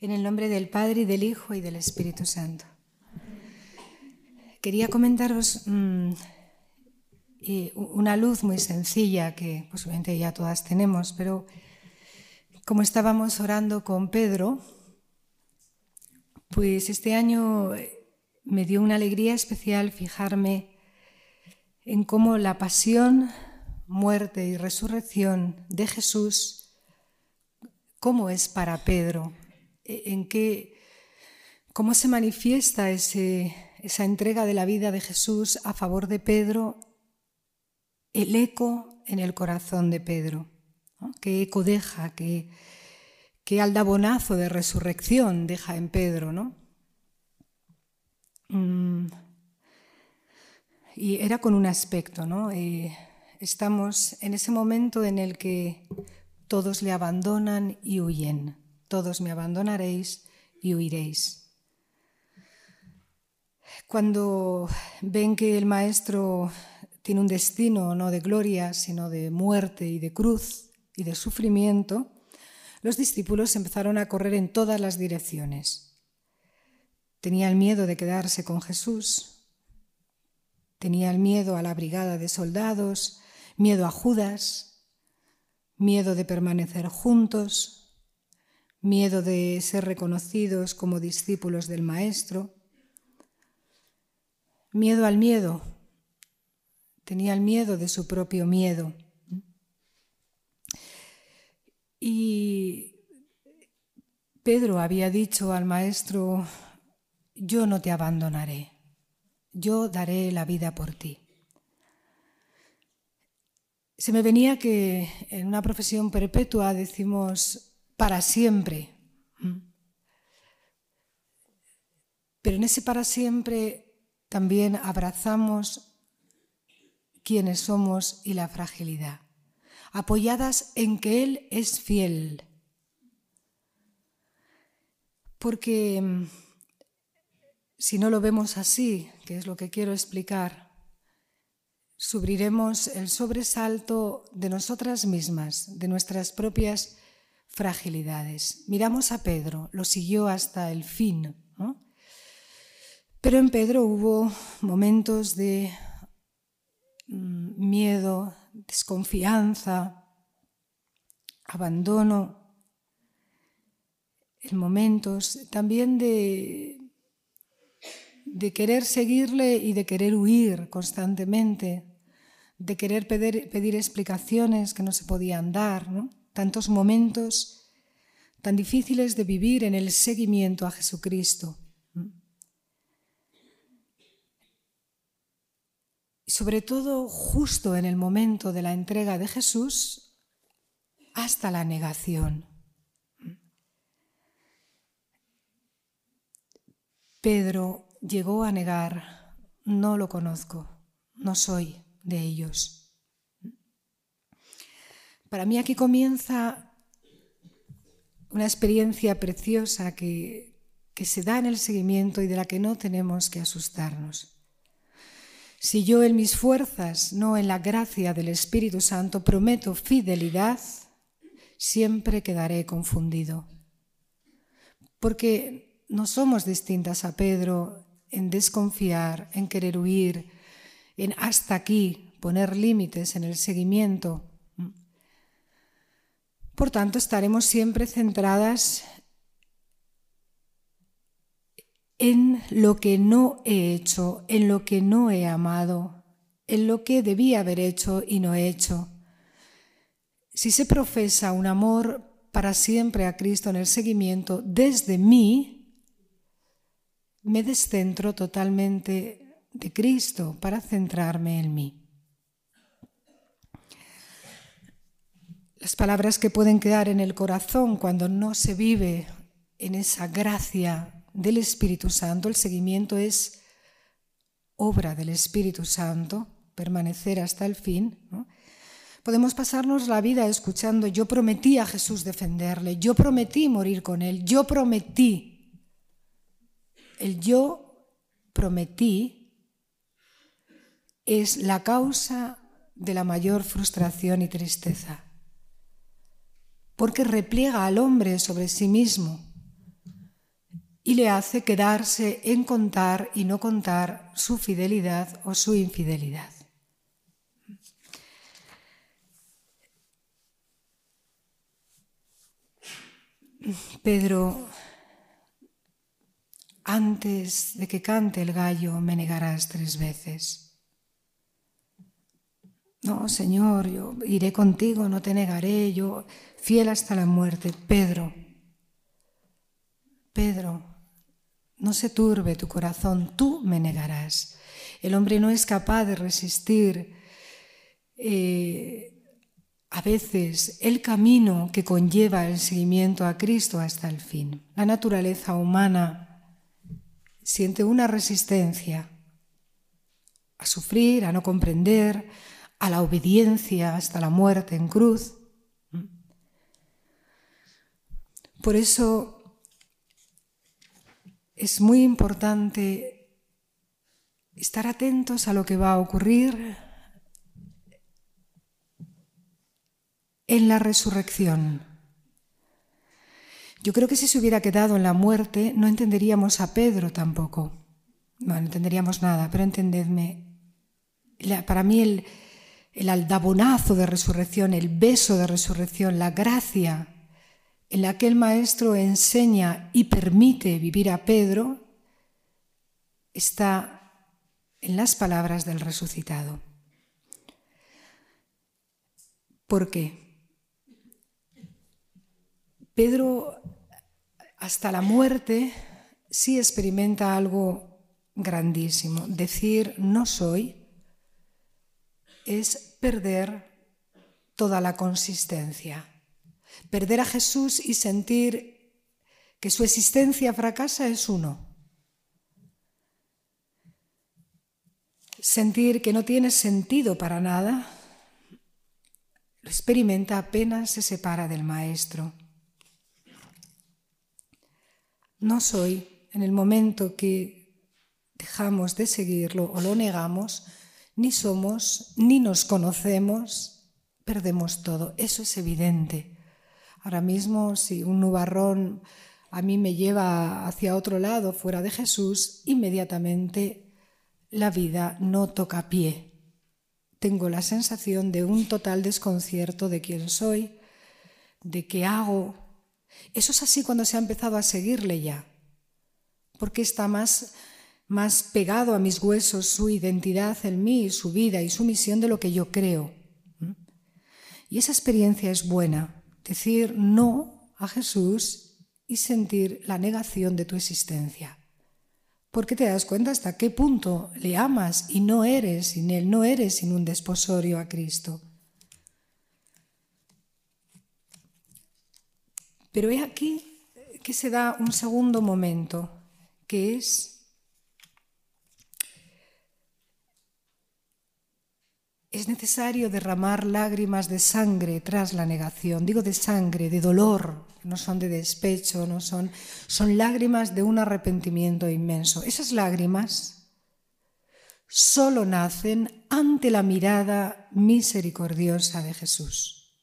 En el nombre del Padre y del Hijo y del Espíritu Santo. Quería comentaros mm, una luz muy sencilla que posiblemente ya todas tenemos, pero como estábamos orando con Pedro, pues este año me dio una alegría especial fijarme en cómo la pasión, muerte y resurrección de Jesús, cómo es para Pedro, en qué, cómo se manifiesta esa entrega de la vida de Jesús a favor de Pedro, el eco en el corazón de Pedro, qué eco deja, qué, qué aldabonazo de resurrección deja en Pedro, ¿no? Mm. Y era con un aspecto, ¿no? Eh, estamos en ese momento en el que todos le abandonan y huyen. Todos me abandonaréis y huiréis. Cuando ven que el maestro tiene un destino no de gloria, sino de muerte y de cruz y de sufrimiento, los discípulos empezaron a correr en todas las direcciones. Tenía el miedo de quedarse con Jesús, tenía el miedo a la brigada de soldados, miedo a Judas, miedo de permanecer juntos, miedo de ser reconocidos como discípulos del Maestro, miedo al miedo, tenía el miedo de su propio miedo. Y Pedro había dicho al Maestro, yo no te abandonaré, yo daré la vida por ti. Se me venía que en una profesión perpetua decimos para siempre, pero en ese para siempre también abrazamos quienes somos y la fragilidad, apoyadas en que Él es fiel. Porque si no lo vemos así, que es lo que quiero explicar, subiremos el sobresalto de nosotras mismas, de nuestras propias fragilidades. Miramos a Pedro, lo siguió hasta el fin, pero en Pedro hubo momentos de mm, miedo, desconfianza, abandono, en momentos también de de querer seguirle y de querer huir constantemente, de querer pedir, explicaciones que no se podían dar, tantos momentos tan difíciles de vivir en el seguimiento a Jesucristo. Y sobre todo justo en el momento de la entrega de Jesús hasta la negación. Pedro llegó a negar, no lo conozco, no soy de ellos. Para mí aquí comienza una experiencia preciosa que, que se da en el seguimiento y de la que no tenemos que asustarnos. Si yo en mis fuerzas, no en la gracia del Espíritu Santo, prometo fidelidad, siempre quedaré confundido. Porque no somos distintas a Pedro en desconfiar, en querer huir, en hasta aquí, poner límites en el seguimiento. Por tanto, estaremos siempre centradas en lo que no he hecho, en lo que no he amado, en lo que debía haber hecho y no he hecho. Si se profesa un amor para siempre a Cristo en el seguimiento desde mí, me descentro totalmente de Cristo para centrarme en mí. Las palabras que pueden quedar en el corazón cuando no se vive en esa gracia del Espíritu Santo, el seguimiento es obra del Espíritu Santo, permanecer hasta el fin. Podemos pasarnos la vida escuchando, yo prometí a Jesús defenderle, yo prometí morir con él, yo prometí el yo prometí es la causa de la mayor frustración y tristeza, porque repliega al hombre sobre sí mismo, y le hace quedarse en contar y no contar su fidelidad o su infidelidad. Pedro, antes de que cante el gallo me negarás tres veces. No, Señor, yo iré contigo, no te negaré, yo fiel hasta la muerte. Pedro, Pedro, no se turbe tu corazón, tú me negarás. El hombre no es capaz de resistir eh, a veces el camino que conlleva el seguimiento a Cristo hasta el fin. La naturaleza humana siente una resistencia a sufrir, a no comprender, a la obediencia hasta la muerte en cruz. Por eso es muy importante estar atentos a lo que va a ocurrir en la resurrección. Yo creo que si se hubiera quedado en la muerte no entenderíamos a Pedro tampoco. No, entenderíamos nada, pero entendedme, para mí el, el aldabonazo de resurrección, el beso de resurrección, la gracia en la que el Maestro enseña y permite vivir a Pedro, está en las palabras del resucitado. ¿Por qué? Pedro hasta la muerte sí experimenta algo grandísimo. Decir no soy es perder toda la consistencia. Perder a Jesús y sentir que su existencia fracasa es uno. Sentir que no tiene sentido para nada, lo experimenta apenas se separa del Maestro. No soy en el momento que dejamos de seguirlo o lo negamos, ni somos, ni nos conocemos, perdemos todo. Eso es evidente. Ahora mismo, si un nubarrón a mí me lleva hacia otro lado, fuera de Jesús, inmediatamente la vida no toca pie. Tengo la sensación de un total desconcierto de quién soy, de qué hago, eso es así cuando se ha empezado a seguirle ya, porque está más, más pegado a mis huesos su identidad en mí, su vida y su misión de lo que yo creo. Y esa experiencia es buena, decir no a Jesús y sentir la negación de tu existencia. Porque te das cuenta hasta qué punto le amas y no eres sin Él, no eres sin un desposorio a Cristo. Pero he aquí que se da un segundo momento, que es es necesario derramar lágrimas de sangre tras la negación. Digo de sangre, de dolor, no son de despecho, no son, son lágrimas de un arrepentimiento inmenso. Esas lágrimas solo nacen ante la mirada misericordiosa de Jesús.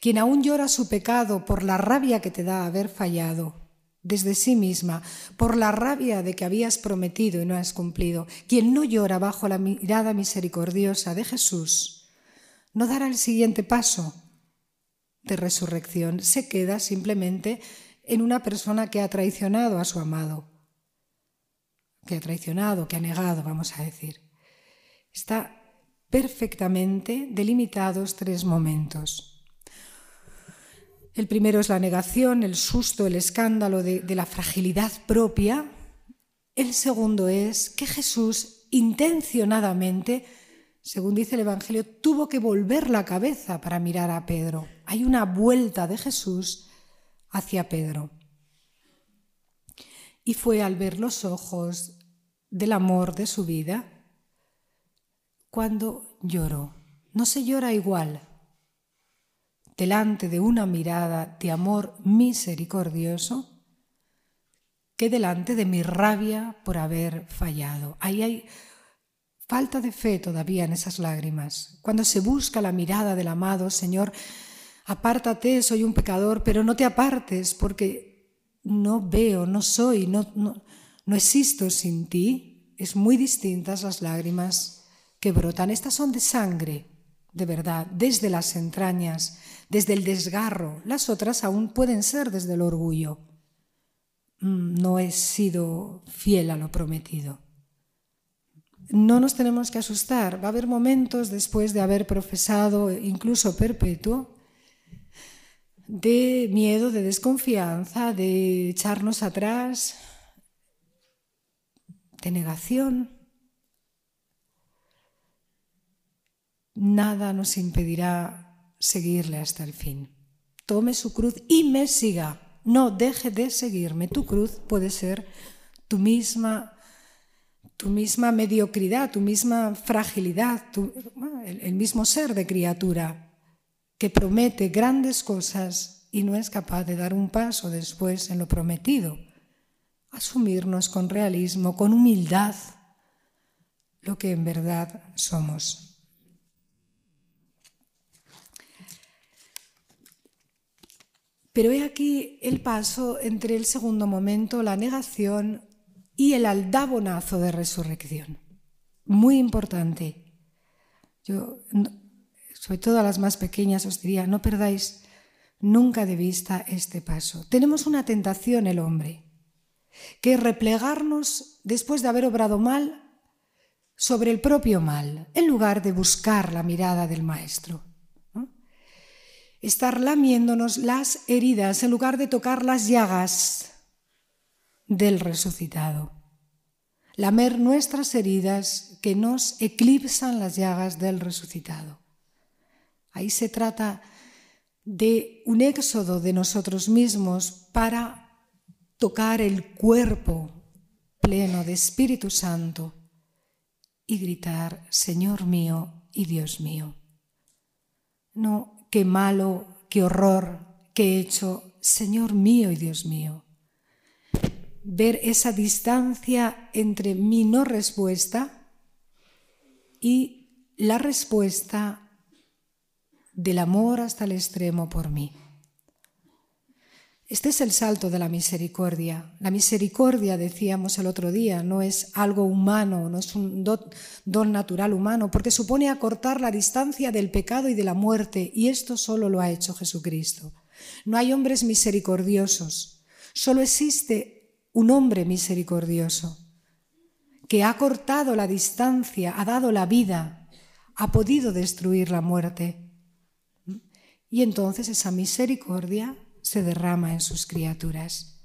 Quien aún llora su pecado por la rabia que te da haber fallado desde sí misma, por la rabia de que habías prometido y no has cumplido, quien no llora bajo la mirada misericordiosa de Jesús, no dará el siguiente paso de resurrección, se queda simplemente en una persona que ha traicionado a su amado, que ha traicionado, que ha negado, vamos a decir. Está perfectamente delimitados tres momentos. El primero es la negación, el susto, el escándalo de, la fragilidad propia. El segundo es que Jesús intencionadamente, según dice el Evangelio, tuvo que volver la cabeza para mirar a Pedro. Hay una vuelta de Jesús hacia Pedro. Y fue al ver los ojos del amor de su vida cuando lloró. No se llora igual, delante de una mirada de amor misericordioso que delante de mi rabia por haber fallado. Ahí hay falta de fe todavía en esas lágrimas. Cuando se busca la mirada del amado, Señor, apártate, soy un pecador, pero no te apartes porque no veo, no soy, no, no, no existo sin ti, es muy distintas las lágrimas que brotan. Estas son de sangre, de verdad, desde las entrañas, desde el desgarro. Las otras aún pueden ser desde el orgullo. Mm, no he sido fiel a lo prometido. No nos tenemos que asustar. Va a haber momentos después de haber profesado, incluso perpetuo, de miedo, de desconfianza, de echarnos atrás, de negación. Nada nos impedirá seguirle hasta el fin. Tome su cruz y me siga. No deje de seguirme. Tu cruz puede ser tu misma tu misma mediocridad, tu misma fragilidad, el, mismo ser de criatura que promete grandes cosas y no es capaz de dar un paso después en lo prometido. Asumirnos con realismo, con humildad, lo que en verdad somos. Pero he aquí el paso entre el segundo momento, la negación, y el aldabonazo de resurrección. Muy importante. Yo, sobre todo a las más pequeñas, os diría, no perdáis nunca de vista este paso. Tenemos una tentación el hombre, que es replegarnos después de haber obrado mal sobre el propio mal, en lugar de buscar la mirada del Maestro. Estar lamiéndonos las heridas en lugar de tocar las llagas del resucitado. Lamer nuestras heridas que nos eclipsan las llagas del resucitado. Ahí se trata de un éxodo de nosotros mismos para tocar el cuerpo pleno de Espíritu Santo y gritar, Señor mío y Dios mío. No, qué malo, qué horror, qué he hecho, Señor mío y Dios mío ver esa distancia entre mi no respuesta y la respuesta del amor hasta el extremo por mí. Este es el salto de la misericordia. La misericordia, decíamos el otro día, no es algo humano, no es un don, natural humano, porque supone acortar la distancia del pecado y de la muerte, y esto solo lo ha hecho Jesucristo. No hay hombres misericordiosos, solo existe un hombre misericordioso, que ha cortado la distancia, ha dado la vida, ha podido destruir la muerte. Y entonces esa misericordia se derrama en sus criaturas.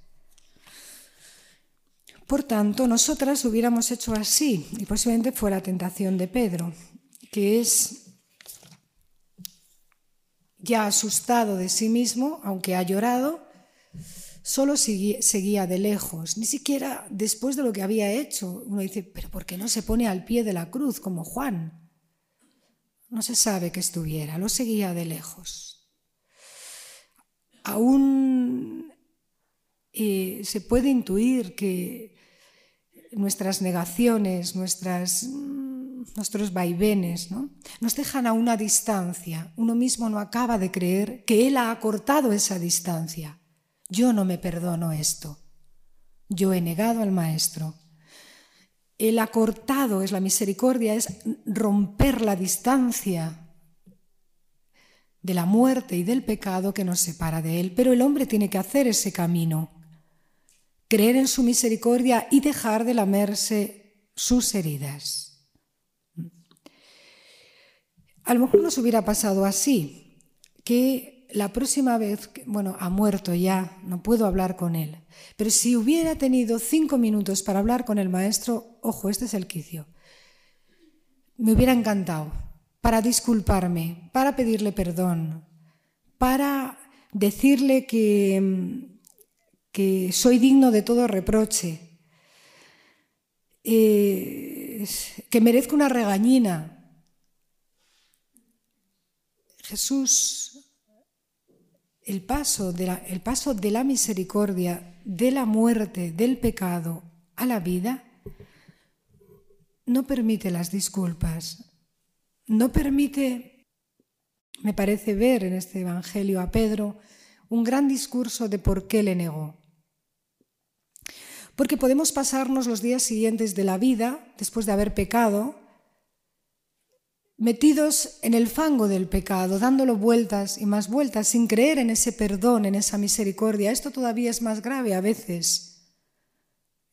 Por tanto, nosotras hubiéramos hecho así, y posiblemente fue la tentación de Pedro, que es ya asustado de sí mismo, aunque ha llorado, solo seguía de lejos, ni siquiera después de lo que había hecho. Uno dice, pero ¿por qué no se pone al pie de la cruz como Juan? No se sabe que estuviera, lo seguía de lejos. Aún eh, se puede intuir que nuestras negaciones, nuestras, nuestros vaivenes, ¿no? nos dejan a una distancia. Uno mismo no acaba de creer que Él ha acortado esa distancia yo no me perdono esto. Yo he negado al Maestro. El acortado es la misericordia, es romper la distancia de la muerte y del pecado que nos separa de Él. Pero el hombre tiene que hacer ese camino, creer en su misericordia y dejar de lamerse sus heridas. A lo mejor nos hubiera pasado así, que la próxima vez, bueno, ha muerto ya, no puedo hablar con él, pero si hubiera tenido cinco minutos para hablar con el maestro, ojo, este es el quicio, me hubiera encantado para disculparme, para pedirle perdón, para decirle que, que soy digno de todo reproche, eh, que merezco una regañina. Jesús el paso, el paso de la misericordia, de la muerte, del pecado a la vida, no permite las disculpas, no permite, me parece ver en este Evangelio a Pedro, un gran discurso de por qué le negó. Porque podemos pasarnos los días siguientes de la vida, después de haber pecado, metidos en el fango del pecado, dándolo vueltas y más vueltas, sin creer en ese perdón, en esa misericordia. Esto todavía es más grave a veces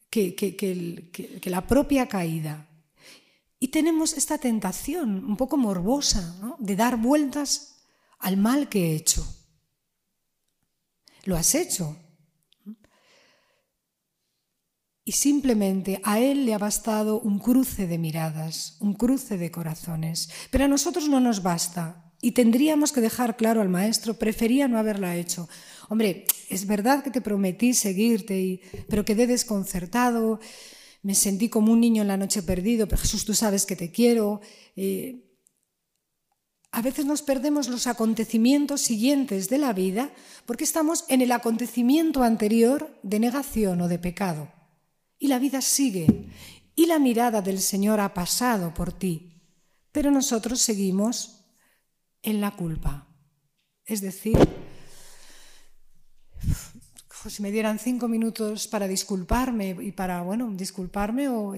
que, que, la propia caída. Y tenemos esta tentación un poco morbosa de dar vueltas al mal que he hecho. Lo has hecho, y simplemente a él le ha bastado un cruce de miradas, un cruce de corazones. Pero a nosotros no nos basta y tendríamos que dejar claro al maestro, prefería no haberla hecho. Hombre, es verdad que te prometí seguirte, y, pero quedé desconcertado, me sentí como un niño en la noche perdido, pero Jesús, tú sabes que te quiero. Eh, a veces nos perdemos los acontecimientos siguientes de la vida porque estamos en el acontecimiento anterior de negación o de pecado. Y la vida sigue. Y la mirada del Señor ha pasado por ti. Pero nosotros seguimos en la culpa. Es decir, si me dieran cinco minutos para disculparme y para, bueno, disculparme o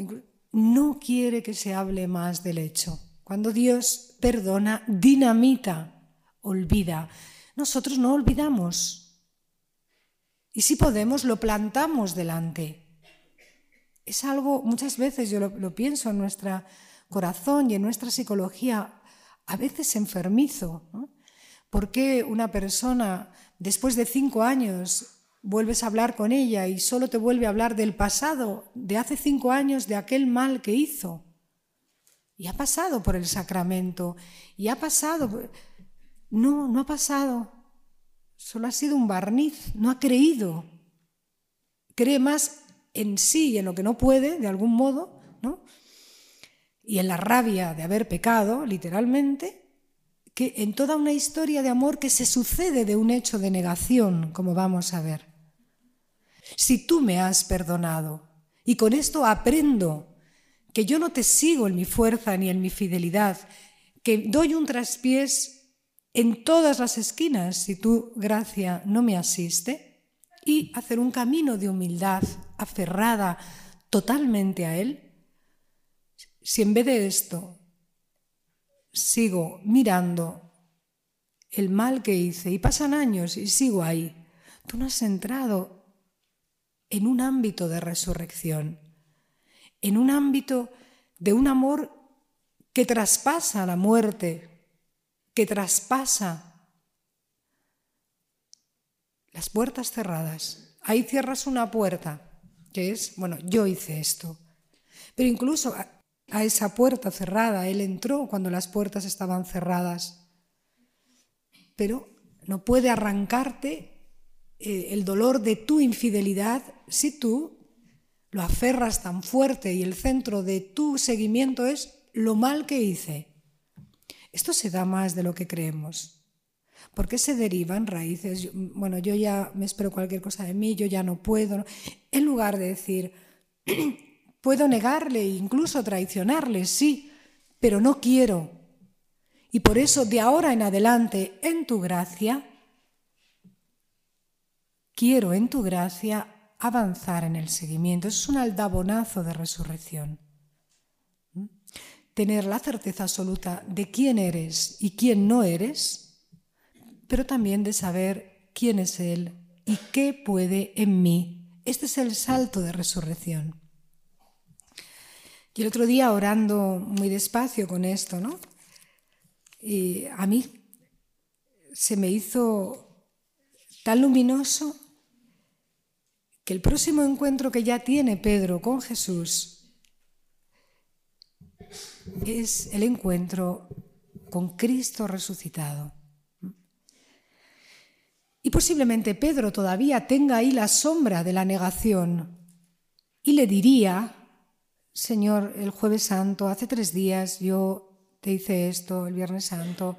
no quiere que se hable más del hecho. Cuando Dios perdona, dinamita, olvida. Nosotros no olvidamos. Y si podemos, lo plantamos delante es algo, muchas veces yo lo, pienso en nuestro corazón y en nuestra psicología, a veces enfermizo. ¿Por qué una persona, después de cinco años, vuelves a hablar con ella y solo te vuelve a hablar del pasado, de hace cinco años, de aquel mal que hizo? Y ha pasado por el sacramento, y ha pasado... No, no ha pasado. Solo ha sido un barniz, no ha creído. Cree más en sí y en lo que no puede, de algún modo, ¿no? y en la rabia de haber pecado, literalmente, que en toda una historia de amor que se sucede de un hecho de negación, como vamos a ver. Si tú me has perdonado. Y con esto aprendo que yo no te sigo en mi fuerza ni en mi fidelidad, que doy un traspiés en todas las esquinas si tu gracia no me asiste, y hacer un camino de humildad aferrada totalmente a Él, si en vez de esto sigo mirando el mal que hice y pasan años y sigo ahí, tú no has entrado en un ámbito de resurrección, en un ámbito de un amor que traspasa la muerte, que traspasa las puertas cerradas. Ahí cierras una puerta, que es, bueno, yo hice esto. Pero incluso a, esa puerta cerrada, él entró cuando las puertas estaban cerradas. Pero no puede arrancarte eh, el dolor de tu infidelidad si tú lo aferras tan fuerte y el centro de tu seguimiento es lo mal que hice. Esto se da más de lo que creemos. ¿Por qué se derivan raíces? Bueno, yo ya me espero cualquier cosa de mí, yo ya no puedo. En lugar de decir, puedo negarle, incluso traicionarle, sí, pero no quiero. Y por eso, de ahora en adelante, en tu gracia, quiero en tu gracia avanzar en el seguimiento. es un aldabonazo de resurrección. ¿Mm? Tener la certeza absoluta de quién eres y quién no eres pero también de saber quién es Él y qué puede en mí. Este es el salto de resurrección. Y el otro día orando muy despacio con esto, ¿no? Y a mí se me hizo tan luminoso que el próximo encuentro que ya tiene Pedro con Jesús es el encuentro con Cristo resucitado. Y posiblemente Pedro todavía tenga ahí la sombra de la negación y le diría, Señor, el jueves santo, hace tres días yo te hice esto, el viernes santo.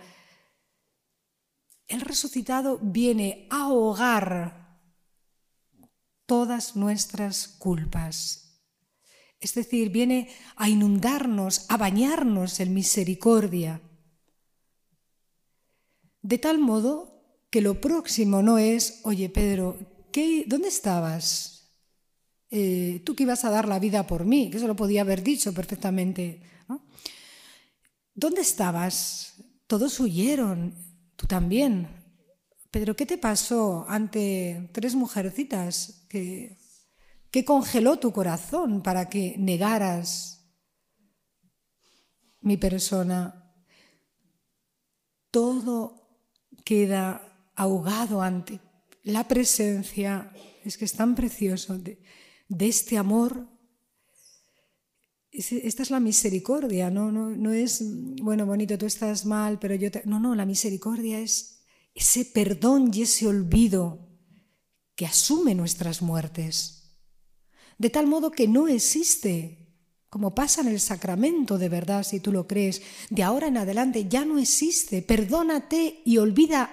El resucitado viene a ahogar todas nuestras culpas. Es decir, viene a inundarnos, a bañarnos en misericordia. De tal modo que lo próximo no es, oye Pedro, ¿qué, ¿dónde estabas eh, tú que ibas a dar la vida por mí, que eso lo podía haber dicho perfectamente. ¿Dónde estabas? Todos huyeron, tú también. Pedro, ¿qué te pasó ante tres mujercitas que, que congeló tu corazón para que negaras mi persona? Todo queda ahogado ante la presencia, es que es tan precioso, de, este amor. Esta es la misericordia, ¿no? No, es, bueno, bonito, tú estás mal, pero yo te... No, no, la misericordia es ese perdón y ese olvido que asume nuestras muertes. De tal modo que no existe, como pasa en el sacramento de verdad, si tú lo crees, de ahora en adelante ya no existe. Perdónate y olvida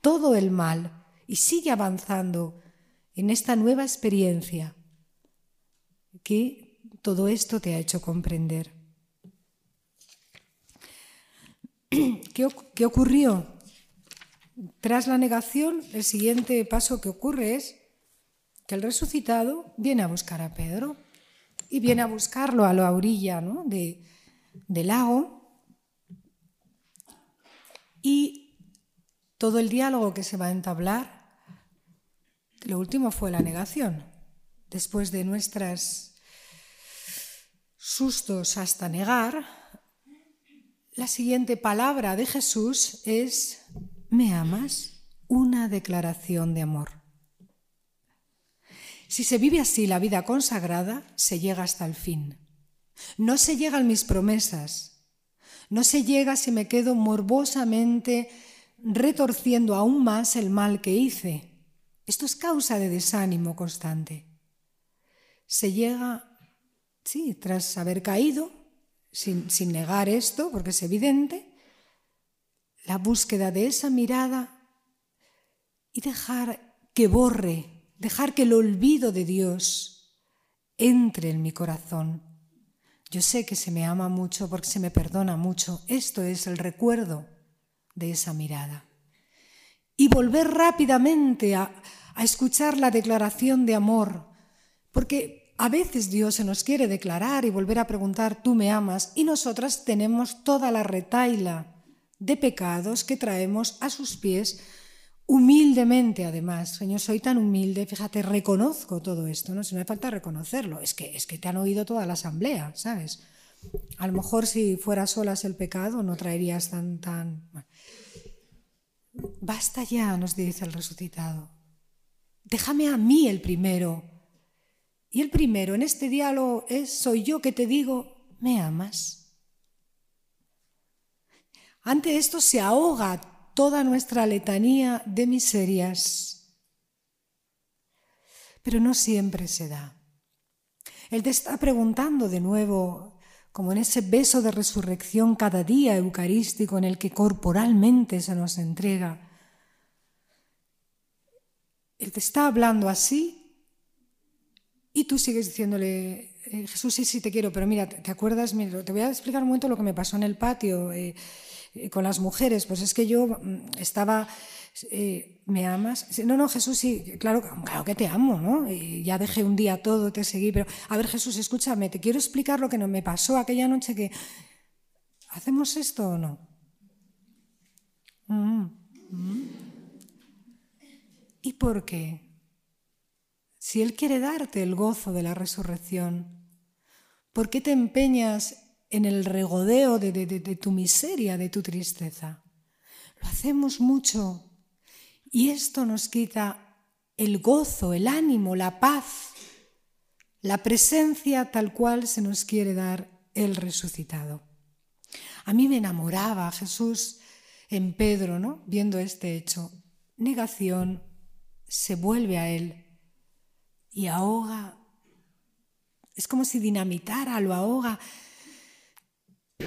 todo el mal y sigue avanzando en esta nueva experiencia que todo esto te ha hecho comprender. ¿Qué, ocurrió? Tras la negación, el siguiente paso que ocurre es que el resucitado viene a buscar a Pedro y viene a buscarlo a la orilla de, del lago y todo el diálogo que se va a entablar, lo último fue la negación. Después de nuestras sustos hasta negar, la siguiente palabra de Jesús es, ¿me amas? Una declaración de amor. Si se vive así la vida consagrada, se llega hasta el fin. No se llega a mis promesas. No se llega si me quedo morbosamente retorciendo aún más el mal que hice. Esto es causa de desánimo constante. Se llega sí, tras haber caído, sin, negar esto, porque es evidente, la búsqueda de esa mirada y dejar que borre, dejar que el olvido de Dios entre en mi corazón. Yo sé que se me ama mucho porque se me perdona mucho. Esto es el recuerdo de esa mirada. Y volver rápidamente a, escuchar la declaración de amor, porque a veces Dios se nos quiere declarar y volver a preguntar, tú me amas, y nosotras tenemos toda la retaila de pecados que traemos a sus pies humildemente además. Señor, soy tan humilde, fíjate, reconozco todo esto, ¿no? Si no me falta reconocerlo, es que, es que te han oído toda la asamblea, ¿sabes? A lo mejor si fuera solas el pecado no traerías tan... tan... Basta ya, nos dice el resucitado. Déjame a mí el primero y el primero en este diálogo es, soy yo que te digo, ¿me amas? Ante esto se ahoga toda nuestra letanía de miserias. Pero no siempre se da. Él te está preguntando de nuevo, como en ese beso de resurrección cada día eucarístico en el que corporalmente se nos entrega. Él te está hablando así y tú sigues diciéndole, eh, Jesús, sí, sí, te quiero, pero mira, ¿te acuerdas? te voy a explicar un momento lo que me pasó en el patio eh, con las mujeres. Pues es que yo mm, estaba... ¿Me amas? No, no, Jesús, sí, claro, claro que te amo, ¿no? ya dejé un día todo, te seguí, pero a ver, Jesús, escúchame, te quiero explicar lo que me pasó aquella noche que... ¿Hacemos esto o no? Mm, mm. ¿Y por qué? Si Él quiere darte el gozo de la resurrección, ¿por qué te empeñas en el regodeo de, tu miseria, de tu tristeza? Lo hacemos mucho y esto nos quita el gozo, el ánimo, la paz, la presencia tal cual se nos quiere dar el resucitado. A mí me enamoraba Jesús en Pedro, ¿no? Viendo este hecho. Negación, se vuelve a él y ahoga. Es como si dinamitara, lo ahoga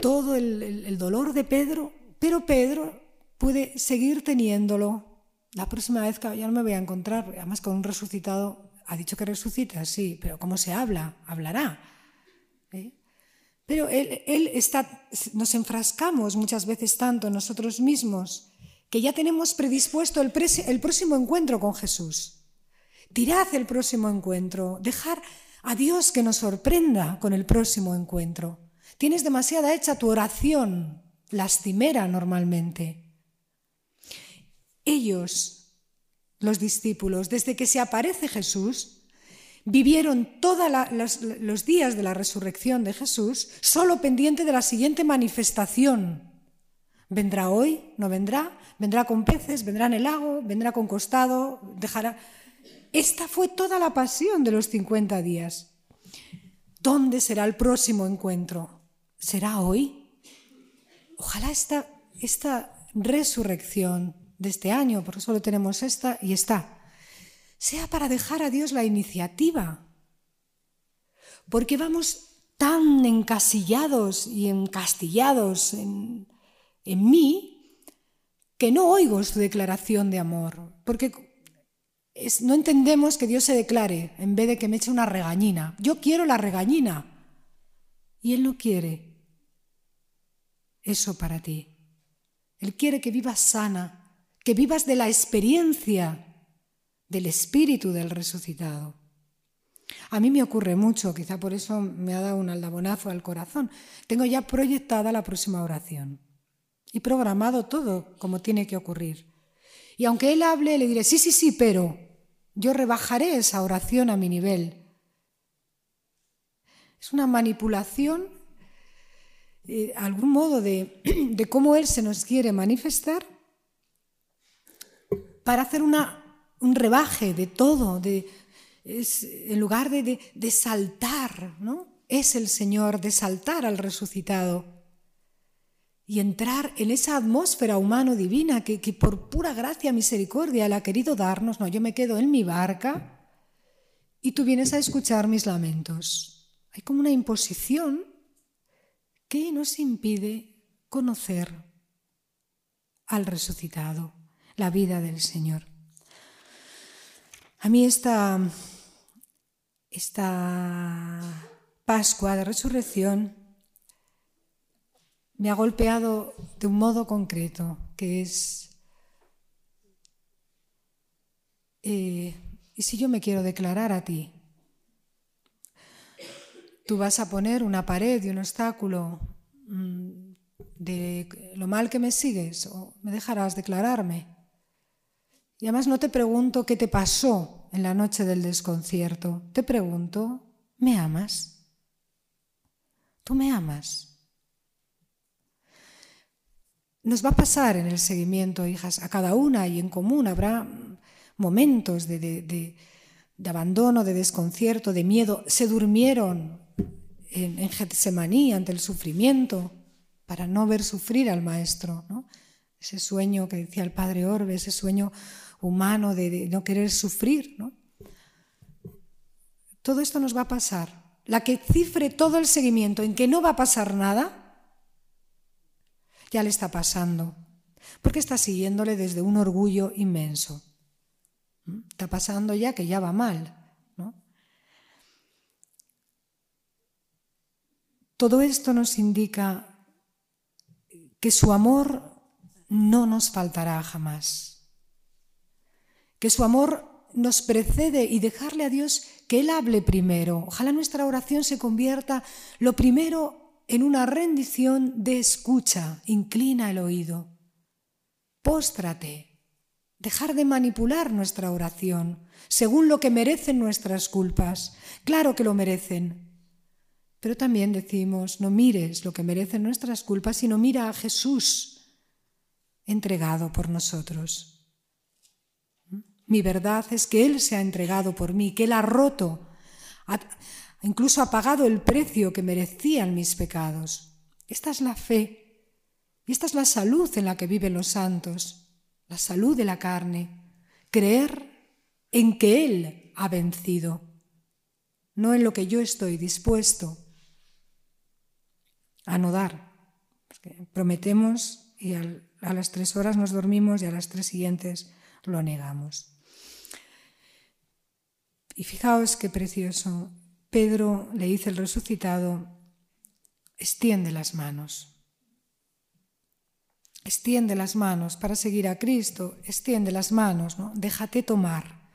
todo el, dolor de Pedro, pero Pedro puede seguir teniéndolo. La próxima vez que ya no me voy a encontrar, además con un resucitado, ha dicho que resucita, sí, pero ¿cómo se habla? Hablará. ¿eh? Pero él, está, nos enfrascamos muchas veces tanto nosotros mismos que ya tenemos predispuesto el próximo encuentro con Jesús. Tirad el próximo encuentro, dejar a Dios que nos sorprenda con el próximo encuentro. Tienes demasiada hecha tu oración lastimera normalmente. Ellos, los discípulos, desde que se aparece Jesús, vivieron todos los días de la resurrección de Jesús solo pendiente de la siguiente manifestación. ¿Vendrá hoy? ¿No vendrá? ¿Vendrá con peces? ¿Vendrá en el lago? ¿Vendrá con costado? ¿Dejará? Esta fue toda la pasión de los 50 días. ¿Dónde será el próximo encuentro? ¿Será hoy? Ojalá esta, esta resurrección de este año, porque solo tenemos esta y está, sea para dejar a Dios la iniciativa. Porque vamos tan encasillados y encastillados en, en mí que no oigo su declaración de amor. Porque no entendemos que Dios se declare en vez de que me eche una regañina. Yo quiero la regañina y Él no quiere eso para ti. Él quiere que vivas sana, que vivas de la experiencia del espíritu del resucitado. A mí me ocurre mucho, quizá por eso me ha dado un aldabonazo al corazón. Tengo ya proyectada la próxima oración y programado todo como tiene que ocurrir. Y aunque él hable, le diré, sí, sí, sí, pero yo rebajaré esa oración a mi nivel. Es una manipulación, eh, algún modo de, de, cómo Él se nos quiere manifestar para hacer una, un rebaje de todo, de, en lugar de, de, saltar, ¿no? Es el Señor de saltar al resucitado y entrar en esa atmósfera humano-divina que, por pura gracia, misericordia, Él ha querido darnos. No, yo me quedo en mi barca y tú vienes a escuchar mis lamentos. Hay como una imposición que nos impide conocer al resucitado, la vida del Señor. A mí esta, esta Pascua de Resurrección me ha golpeado de un modo concreto, que es, eh, ¿y si yo me quiero declarar a ti? Tú vas a poner una pared y un obstáculo mm, de lo mal que me sigues o me dejarás declararme. Y además no te pregunto qué te pasó en la noche del desconcierto, te pregunto, ¿me amas? ¿Tú me amas? Nos va a pasar en el seguimiento, hijas, a cada una y en común habrá momentos de, abandono, de desconcierto, de miedo. Se durmieron en, Getsemaní ante el sufrimiento para no ver sufrir al maestro. Ese sueño que decía el padre Orbe, ese sueño humano de, no querer sufrir. Todo esto nos va a pasar. La que cifre todo el seguimiento en que no va a pasar nada, ya le está pasando, porque está siguiéndole desde un orgullo inmenso. ¿Mm? Está pasando ya que ya va mal. Todo esto nos indica que su amor no nos faltará jamás, que su amor nos precede y dejarle a Dios que Él hable primero. Ojalá nuestra oración se convierta lo primero en una rendición de escucha, inclina el oído. Póstrate. Dejar de manipular nuestra oración según lo que merecen nuestras culpas. Claro que lo merecen. Pero también decimos, no mires lo que merecen nuestras culpas, sino mira a Jesús entregado por nosotros. Mi verdad es que Él se ha entregado por mí, que Él ha roto, incluso ha pagado el precio que merecían mis pecados. Esta es la fe y esta es la salud en la que viven los santos, la salud de la carne, creer en que Él ha vencido, no en lo que yo estoy dispuesto a no dar. prometemos y a las tres horas nos dormimos y a las tres siguientes lo negamos. Y fijaos qué precioso Pedro le dice el resucitado, extiende las manos. Extiende las manos para seguir a Cristo, extiende las manos, ¿no? déjate tomar,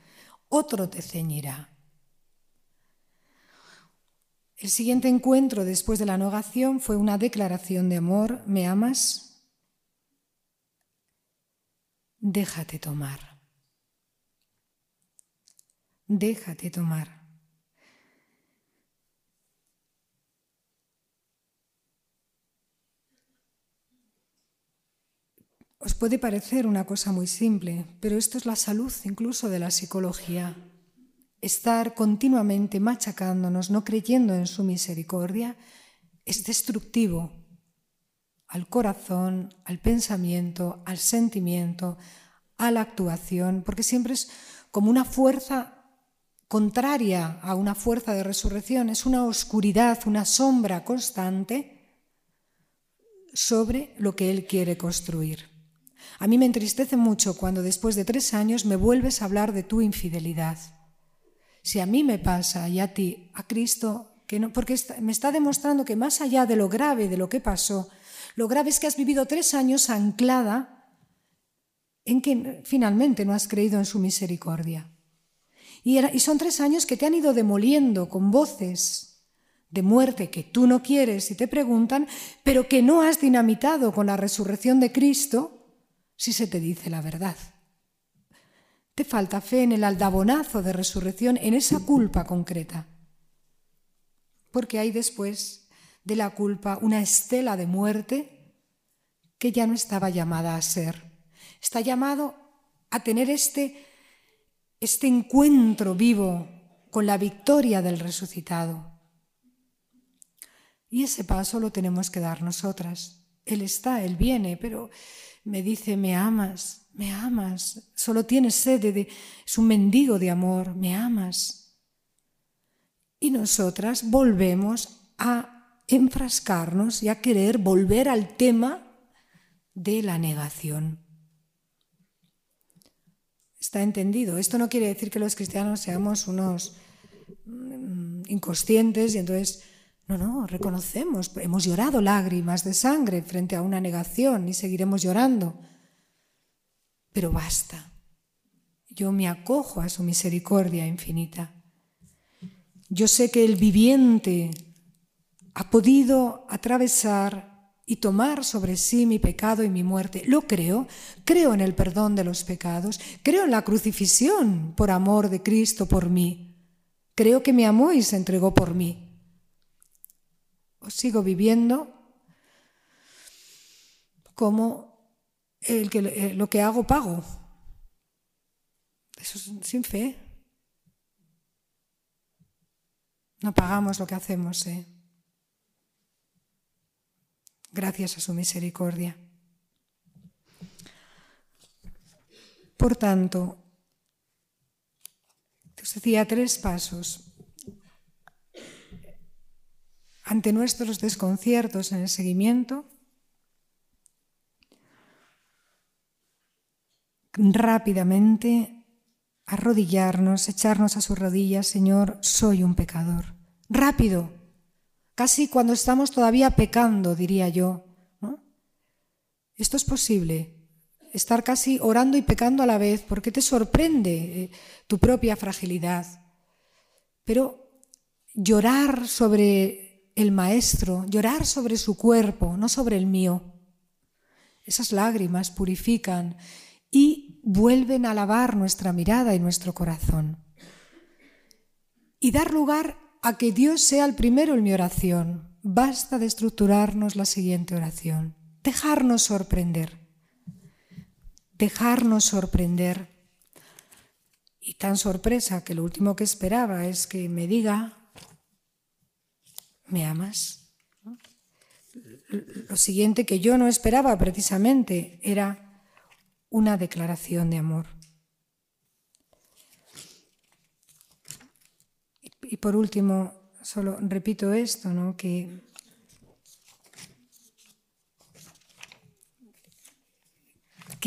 otro te ceñirá. El siguiente encuentro después de la negación fue una declaración de amor. ¿Me amas? Déjate tomar. Déjate tomar. Os puede parecer una cosa muy simple, pero esto es la salud incluso de la psicología. Estar continuamente machacándonos, no creyendo en su misericordia, es destructivo al corazón, al pensamiento, al sentimiento, a la actuación, porque siempre es como una fuerza contraria a una fuerza de resurrección, es una oscuridad, una sombra constante sobre lo que Él quiere construir. A mí me entristece mucho cuando después de tres años me vuelves a hablar de tu infidelidad. Si a mí me pasa y a ti, a Cristo, que no, porque me está demostrando que más allá de lo grave de lo que pasó, lo grave es que has vivido tres años anclada en que finalmente no has creído en su misericordia. Y, y son tres años que te han ido demoliendo con voces de muerte que tú no quieres y te preguntan, pero que no has dinamitado con la resurrección de Cristo si se te dice la verdad. Te falta fe en el aldabonazo de resurrección, en esa culpa concreta. Porque hay después de la culpa una estela de muerte que ya no estaba llamada a ser. Está llamado a tener este, este encuentro vivo con la victoria del resucitado. Y ese paso lo tenemos que dar nosotras. Él está, Él viene, pero me dice, me amas, me amas, solo tienes sed de, es un mendigo de amor, me amas. Y nosotras volvemos a enfrascarnos y a querer volver al tema de la negación. Está entendido. Esto no quiere decir que los cristianos seamos unos mm, inconscientes y entonces no, no, reconocemos, hemos llorado lágrimas de sangre frente a una negación y seguiremos llorando. Pero basta. Yo me acojo a su misericordia infinita. Yo sé que el viviente ha podido atravesar y tomar sobre sí mi pecado y mi muerte. Lo creo, creo en el perdón de los pecados, creo en la crucifixión por amor de Cristo por mí. Creo que me amó y se entregó por mí sigo viviendo como el que, eh, lo que hago pago. Eso es sin fe. No pagamos lo que hacemos, ¿eh? gracias a su misericordia. Por tanto, os decía tres pasos ante nuestros desconciertos en el seguimiento, rápidamente arrodillarnos, echarnos a sus rodillas, Señor, soy un pecador. Rápido, casi cuando estamos todavía pecando, diría yo. Esto es posible, estar casi orando y pecando a la vez, porque te sorprende eh, tu propia fragilidad. Pero llorar sobre el maestro, llorar sobre su cuerpo, no sobre el mío. Esas lágrimas purifican y vuelven a lavar nuestra mirada y nuestro corazón. Y dar lugar a que Dios sea el primero en mi oración. Basta de estructurarnos la siguiente oración. Dejarnos sorprender. Dejarnos sorprender. Y tan sorpresa que lo último que esperaba es que me diga ¿me amas? Lo siguiente que yo no esperaba precisamente era una declaración de amor. Y por último, solo repito esto, ¿no? que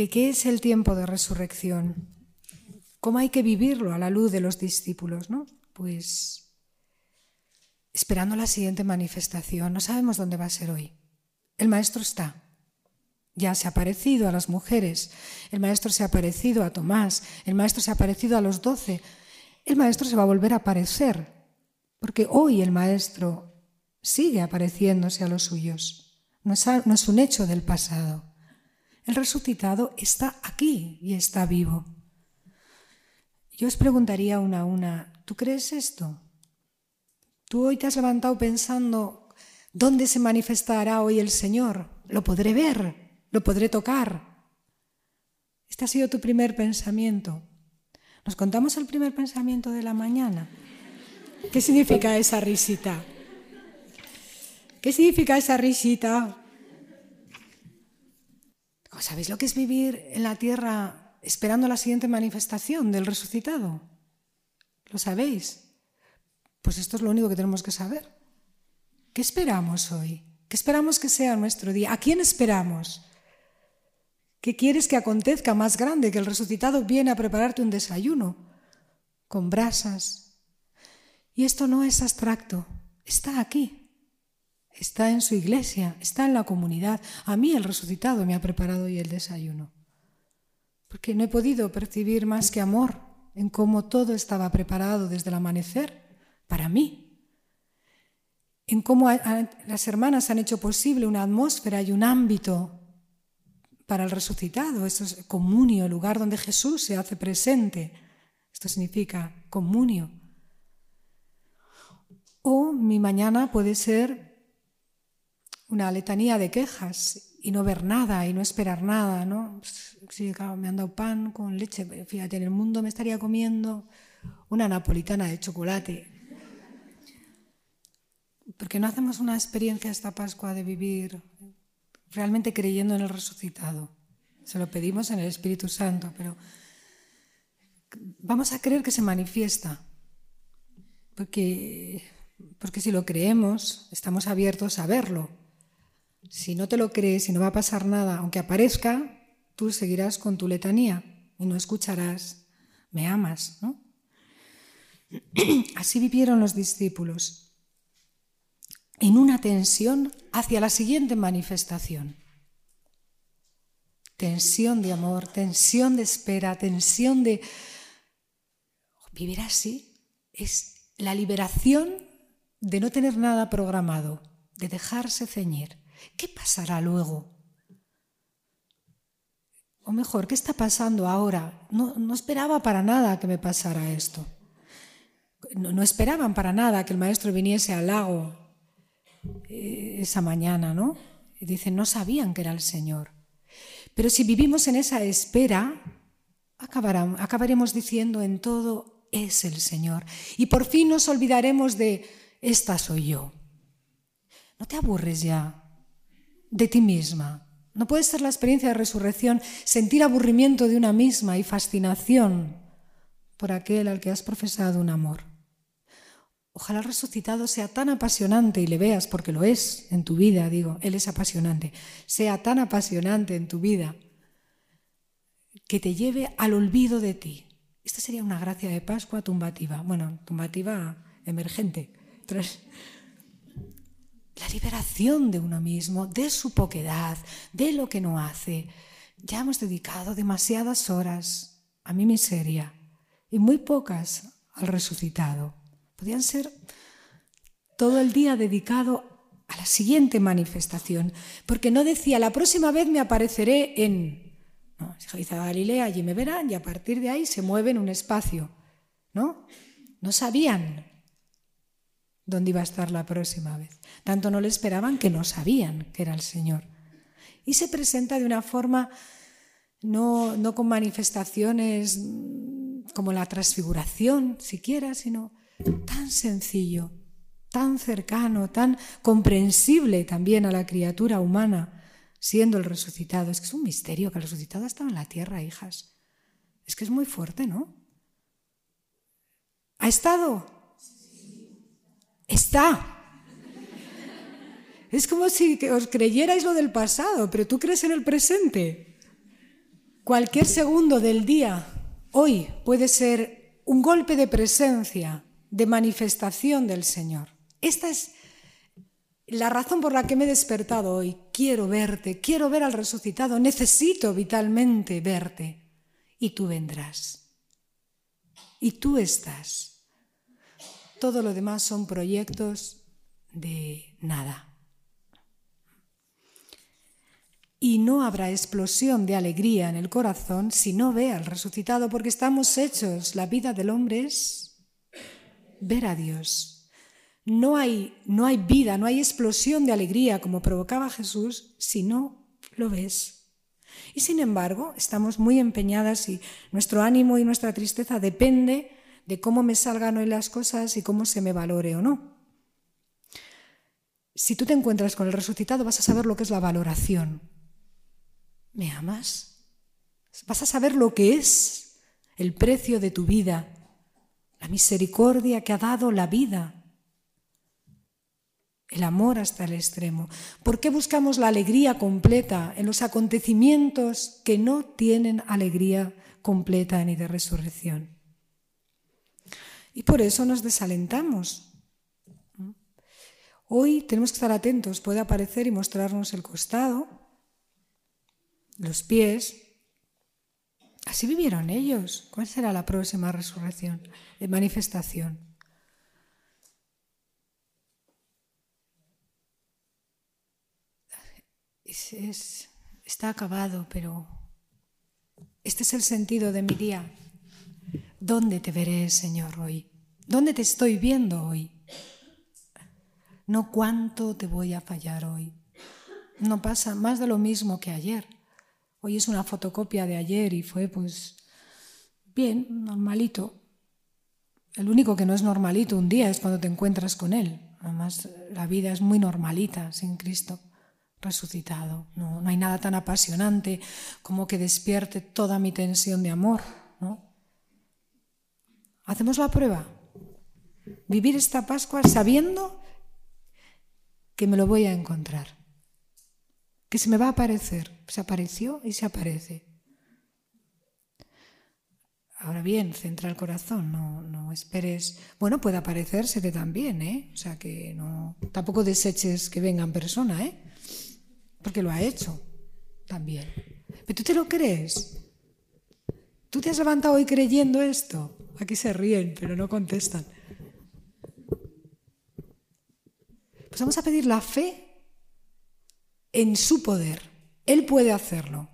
qué es el tiempo de resurrección, cómo hay que vivirlo a la luz de los discípulos, ¿no? Pues esperando la siguiente manifestación. No sabemos dónde va a ser hoy. El Maestro está. Ya se ha aparecido a las mujeres, el Maestro se ha aparecido a Tomás, el Maestro se ha aparecido a los doce, el Maestro se va a volver a aparecer Porque hoy el Maestro sigue apareciéndose a los suyos. No es, un hecho del pasado. El resucitado está aquí y está vivo. Yo os preguntaría una a una, ¿tú crees esto? ¿Tú hoy te has levantado pensando dónde se manifestará hoy el Señor? ¿Lo podré ver? ¿Lo podré tocar? Este ha sido tu primer pensamiento. ¿Nos contamos el primer pensamiento de la mañana? ¿Qué significa esa risita? ¿Qué significa esa risita? ¿Sabéis lo que es vivir en la tierra esperando la siguiente manifestación del resucitado. ¿Lo sabéis? Pues esto es lo único que tenemos que saber. ¿Qué esperamos hoy? ¿Qué esperamos que sea nuestro día? ¿A quién esperamos? ¿Qué quieres que acontezca más grande que el resucitado viene a prepararte un desayuno con brasas? Y esto no es abstracto, está aquí, está en su iglesia, está en la comunidad. A mí el resucitado me ha preparado hoy el desayuno porque no he podido percibir más que amor en cómo todo estaba preparado desde el amanecer para mí, en cómo las hermanas han hecho posible una atmósfera y un ámbito para el resucitado. Eso es comunio, lugar donde Jesús se hace presente. Esto significa comunio. O mi mañana puede ser una letanía de quejas y no ver nada y no esperar nada, ¿no? Sí, me han dado pan con leche, fíjate, en el mundo me estaría comiendo una napolitana de chocolate. Porque no hacemos una experiencia esta Pascua de vivir realmente creyendo en el resucitado. Se lo pedimos en el Espíritu Santo, pero vamos a creer que se manifiesta. Porque, porque si lo creemos, estamos abiertos a verlo. Si no te lo crees y no va a pasar nada, aunque aparezca, tú seguirás con tu letanía y no escucharás, me amas, ¿no? Así vivieron los discípulos, en una tensión hacia la siguiente manifestación. Tensión de amor, tensión de espera, tensión de... Vivir así es la liberación de no tener nada programado, de dejarse ceñir. ¿Qué pasará luego? O mejor, ¿qué está pasando ahora? No, esperaba para nada que me pasara esto. No, esperaban para nada que el maestro viniese al lago esa mañana, ¿no? dicen, no sabían que era el Señor. Pero si vivimos en esa espera, acabaremos diciendo en todo, es el Señor. Y por fin nos olvidaremos de, esta soy yo. ¿No te aburres ya? de ti misma. No puede ser la experiencia de resurrección sentir aburrimiento de una misma y fascinación por aquel al que has profesado un amor. Ojalá resucitado sea tan apasionante y le veas, porque lo es en tu vida, digo, Él es apasionante, sea tan apasionante en tu vida que te lleve al olvido de ti. Esta sería una gracia de Pascua tumbativa, bueno, tumbativa emergente la liberación de uno mismo, de su poquedad, de lo que no hace. Ya hemos dedicado demasiadas horas a mi miseria y muy pocas al resucitado. Podían ser todo el día dedicado a la siguiente manifestación, porque no decía, la próxima vez me apareceré en... No, Galilea, allí me verán y a partir de ahí se mueve en un espacio. ¿No? No sabían dónde iba a estar la próxima vez. Tanto no le esperaban que no sabían que era el Señor. Y se presenta de una forma no, no con manifestaciones como la transfiguración siquiera, sino tan sencillo, tan cercano, tan comprensible también a la criatura humana, siendo el resucitado. Es que es un misterio que el resucitado estaba en la tierra, hijas. Es que es muy fuerte, ¿no? ¿Ha estado? Está. Es como si os creyerais lo del pasado, pero tú crees en el presente. Cualquier segundo del día, hoy, puede ser un golpe de presencia, de manifestación del Señor. Esta es la razón por la que me he despertado hoy. Quiero verte, quiero ver al resucitado, necesito vitalmente verte. Y tú vendrás. Y tú estás. Todo lo demás son proyectos de nada. Y no habrá explosión de alegría en el corazón si no ve al resucitado, porque estamos hechos, la vida del hombre es ver a Dios. No hay, no hay vida, no hay explosión de alegría como provocaba Jesús si no lo ves. Y sin embargo, estamos muy empeñadas y nuestro ánimo y nuestra tristeza depende de cómo me salgan hoy las cosas y cómo se me valore o no. Si tú te encuentras con el resucitado, vas a saber lo que es la valoración. ¿Me amas? Vas a saber lo que es el precio de tu vida, la misericordia que ha dado la vida, el amor hasta el extremo. ¿Por qué buscamos la alegría completa en los acontecimientos que no tienen alegría completa ni de resurrección? Y por eso nos desalentamos. Hoy tenemos que estar atentos, puede aparecer y mostrarnos el costado, los pies. Así vivieron ellos. ¿Cuál será la próxima resurrección, de manifestación? está acabado, pero este es el sentido de mi día. ¿Dónde te veré, Señor, hoy? ¿Dónde te estoy viendo hoy? No cuánto te voy a fallar hoy. No pasa más de lo mismo que ayer. Hoy es una fotocopia de ayer y fue pues bien, normalito. El único que no es normalito un día es cuando te encuentras con Él. Además, la vida es muy normalita sin Cristo resucitado. No, no hay nada tan apasionante como que despierte toda mi tensión de amor. ¿no? Hacemos la prueba. Vivir esta Pascua sabiendo que me lo voy a encontrar que se me va a aparecer. Se apareció y se aparece. Ahora bien, centra el corazón, no, no esperes. Bueno, puede aparecérsete también, ¿eh? O sea que no. Tampoco deseches que venga en persona, ¿eh? Porque lo ha hecho también. Pero tú te lo crees. ¿Tú te has levantado hoy creyendo esto? Aquí se ríen, pero no contestan. Pues vamos a pedir la fe en su poder. Él puede hacerlo.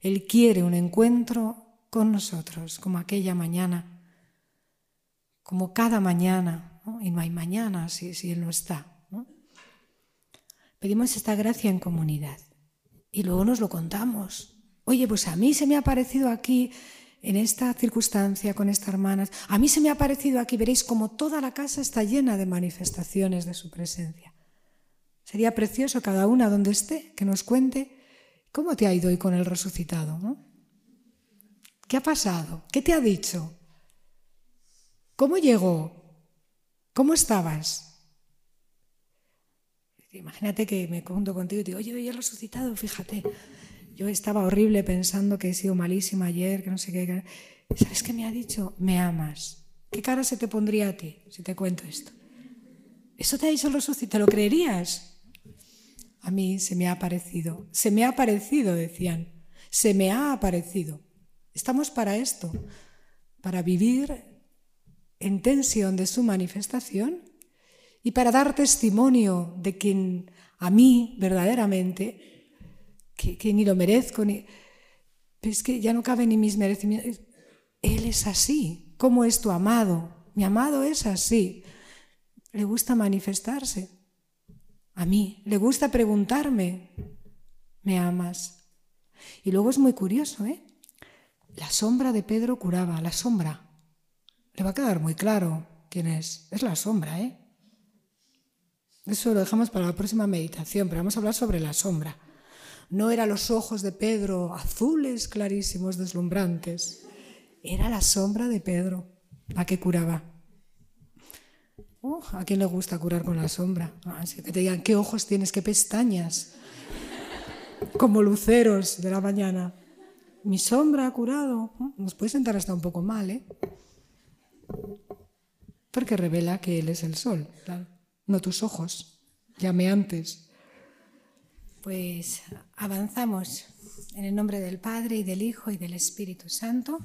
Él quiere un encuentro con nosotros, como aquella mañana, como cada mañana, y no hay mañana si, Él no está. Pedimos esta gracia en comunidad y luego nos lo contamos. Oye, pues a mí se me ha parecido aquí, en esta circunstancia, con esta hermana, a mí se me ha parecido aquí, veréis como toda la casa está llena de manifestaciones de su presencia. Sería precioso cada una donde esté que nos cuente cómo te ha ido hoy con el resucitado. ¿no? ¿Qué ha pasado? ¿Qué te ha dicho? ¿Cómo llegó? ¿Cómo estabas? Imagínate que me conto contigo y digo, oye, hoy he resucitado, fíjate. Yo estaba horrible pensando que he sido malísima ayer, que no sé qué. ¿Sabes qué me ha dicho? Me amas. ¿Qué cara se te pondría a ti si te cuento esto? ¿Eso te ha dicho el resucitado? ¿Te lo creerías? A mí se me ha aparecido. Se me ha aparecido, decían. Se me ha aparecido. Estamos para esto, para vivir en tensión de su manifestación y para dar testimonio de quien a mí verdaderamente, que, ni lo merezco, ni, es que ya no cabe ni mis merecimientos. Él es así. ¿Cómo es tu amado? Mi amado es así. Le gusta manifestarse. A mí le gusta preguntarme, ¿me amas? Y luego es muy curioso, ¿eh? La sombra de Pedro curaba, la sombra. Le va a quedar muy claro quién es. Es la sombra, ¿eh? Eso lo dejamos para la próxima meditación, pero vamos a hablar sobre la sombra. No eran los ojos de Pedro azules, clarísimos, deslumbrantes. Era la sombra de Pedro la que curaba. ¿A quién le gusta curar con la sombra? Ah, que te digan, ¿qué ojos tienes? ¿Qué pestañas? Como luceros de la mañana. Mi sombra ha curado. Nos puede sentar hasta un poco mal, ¿eh? Porque revela que Él es el sol, no tus ojos. Llame antes. Pues avanzamos en el nombre del Padre y del Hijo y del Espíritu Santo.